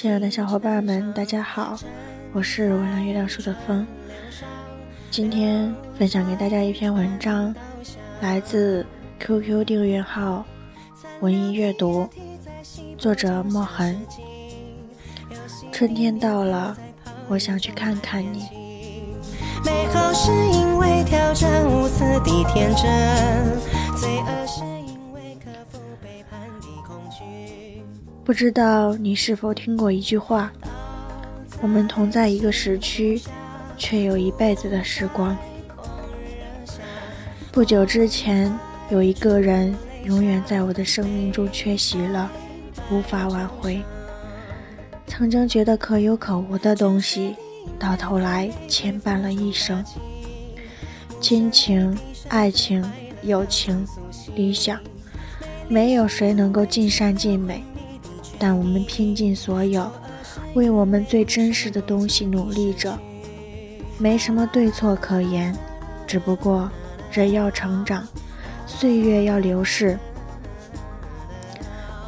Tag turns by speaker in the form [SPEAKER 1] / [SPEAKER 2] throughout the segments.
[SPEAKER 1] 亲爱的小伙伴们，大家好，我是微凉月亮树的风。今天分享给大家一篇文章，来自 QQ 订阅号“文艺阅读”，作者墨痕。春天到了，我想去看看你。美好是因为挑战无私的天真，不知道你是否听过一句话：我们同在一个时区，却有一辈子的时光。不久之前，有一个人永远在我的生命中缺席了，无法挽回。曾经觉得可有可无的东西。到头来牵绊了一生，亲情、爱情、友情、理想，没有谁能够尽善尽美，但我们拼尽所有，为我们最真实的东西努力着，没什么对错可言，只不过人要成长，岁月要流逝，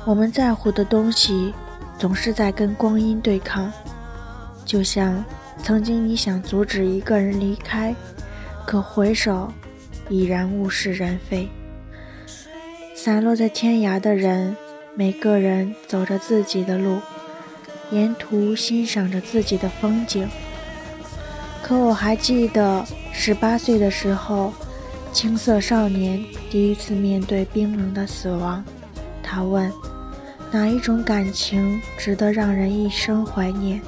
[SPEAKER 1] 我们在乎的东西总是在跟光阴对抗，就像。曾经你想阻止一个人离开，可回首已然物是人非。散落在天涯的人，每个人走着自己的路，沿途欣赏着自己的风景。可我还记得十八岁的时候，青涩少年第一次面对冰冷的死亡，他问：哪一种感情值得让人一生怀念？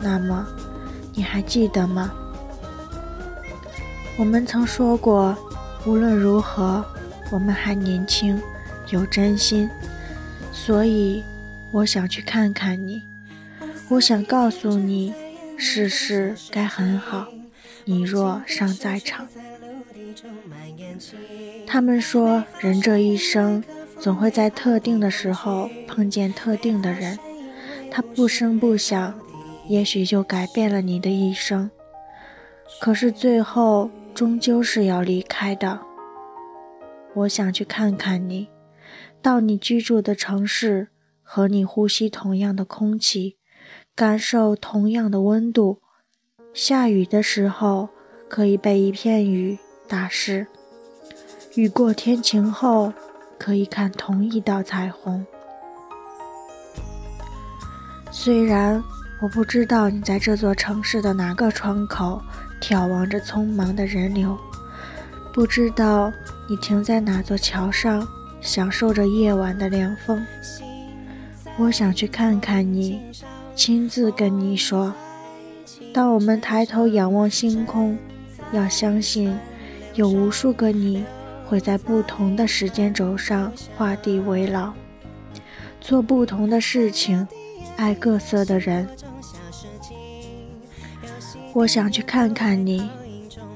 [SPEAKER 1] 那么。你还记得吗？我们曾说过，无论如何，我们还年轻，有真心，所以我想去看看你。我想告诉你，世事该很好，你若尚在场。他们说，人这一生总会在特定的时候碰见特定的人，他不声不响。也许就改变了你的一生，可是最后终究是要离开的。我想去看看你，到你居住的城市，和你呼吸同样的空气，感受同样的温度。下雨的时候，可以被一片雨打湿；雨过天晴后，可以看同一道彩虹。虽然。我不知道你在这座城市的哪个窗口眺望着匆忙的人流，不知道你停在哪座桥上享受着夜晚的凉风。我想去看看你，亲自跟你说：当我们抬头仰望星空，要相信有无数个你会在不同的时间轴上画地为牢，做不同的事情，爱各色的人。我想去看看你，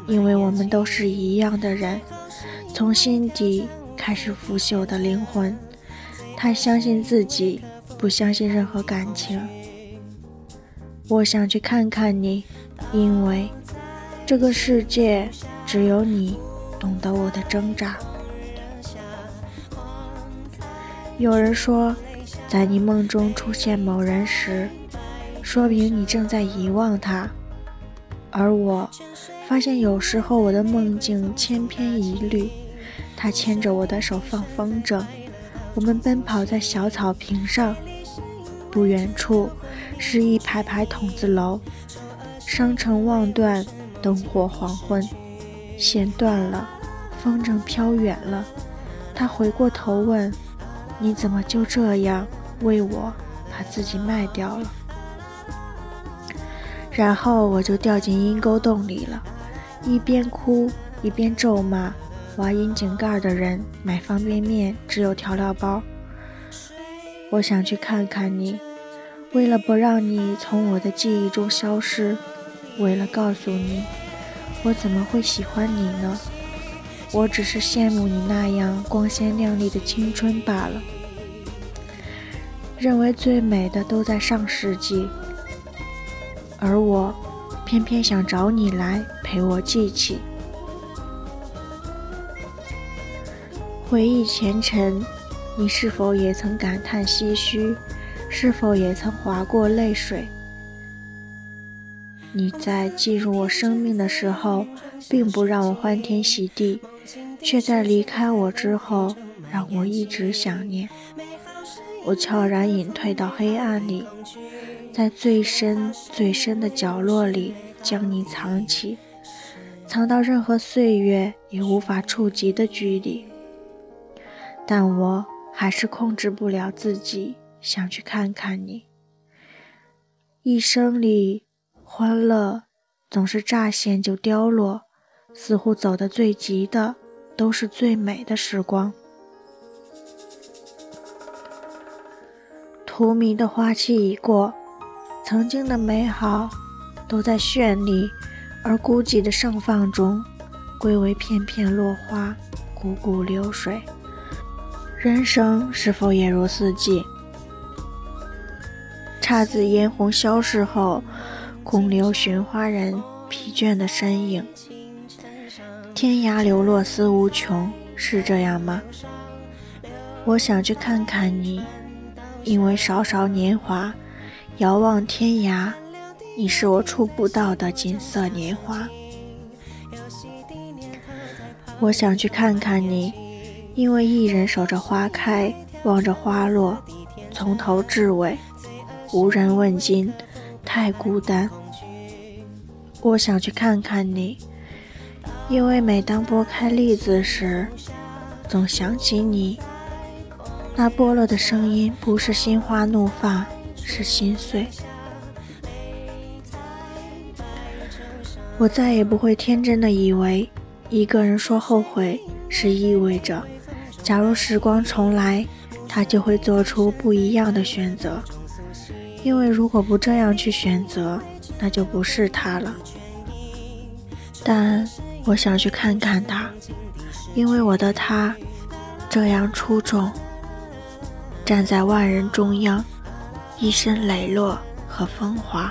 [SPEAKER 1] 因为我们都是一样的人，从心底开始腐朽的灵魂，他相信自己，不相信任何感情。我想去看看你，因为这个世界只有你懂得我的挣扎。有人说，在你梦中出现某人时，说明你正在遗忘他。而我发现，有时候我的梦境千篇一律。他牵着我的手放风筝，我们奔跑在小草坪上。不远处是一排排筒子楼，商城望断，灯火黄昏。线断了，风筝飘远了。他回过头问：“你怎么就这样为我把自己卖掉了？”然后我就掉进阴沟洞里了，一边哭一边咒骂挖窨井盖的人，买方便面只有调料包。我想去看看你，为了不让你从我的记忆中消失，为了告诉你，我怎么会喜欢你呢？我只是羡慕你那样光鲜亮丽的青春罢了，认为最美的都在上世纪。而我，偏偏想找你来陪我记起，回忆前尘。你是否也曾感叹唏嘘？是否也曾划过泪水？你在进入我生命的时候，并不让我欢天喜地，却在离开我之后，让我一直想念。我悄然隐退到黑暗里，在最深最深的角落里将你藏起，藏到任何岁月也无法触及的距离。但我还是控制不了自己，想去看看你。一生里，欢乐总是乍现就凋落，似乎走得最急的，都是最美的时光。荼蘼的花期已过，曾经的美好都在绚丽而孤寂的盛放中，归为片片落花，汩汩流水。人生是否也如四季？姹紫嫣红消逝后，空留寻花人疲倦的身影。天涯流落思无穷，是这样吗？我想去看看你。因为少少年华，遥望天涯，你是我触不到的锦瑟年华。我想去看看你，因为一人守着花开，望着花落，从头至尾，无人问津，太孤单。我想去看看你，因为每当拨开栗子时，总想起你。那剥落的声音不是心花怒放，是心碎。我再也不会天真的以为，一个人说后悔是意味着，假如时光重来，他就会做出不一样的选择。因为如果不这样去选择，那就不是他了。但我想去看看他，因为我的他这样出众。站在万人中央，一身磊落和风华。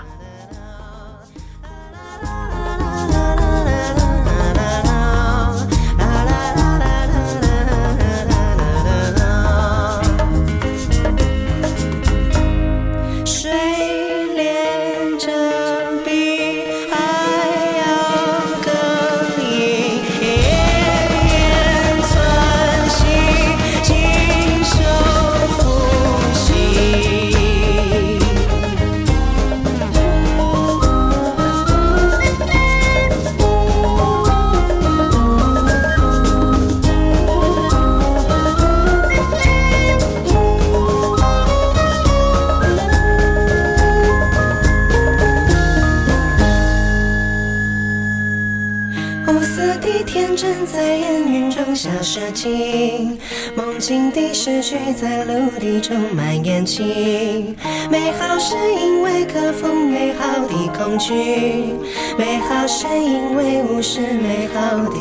[SPEAKER 2] 无私的天真在烟云中消失尽，梦境的失去在陆地中蔓延起。美好是因为克服美好的恐惧，美好是因为无视美好的。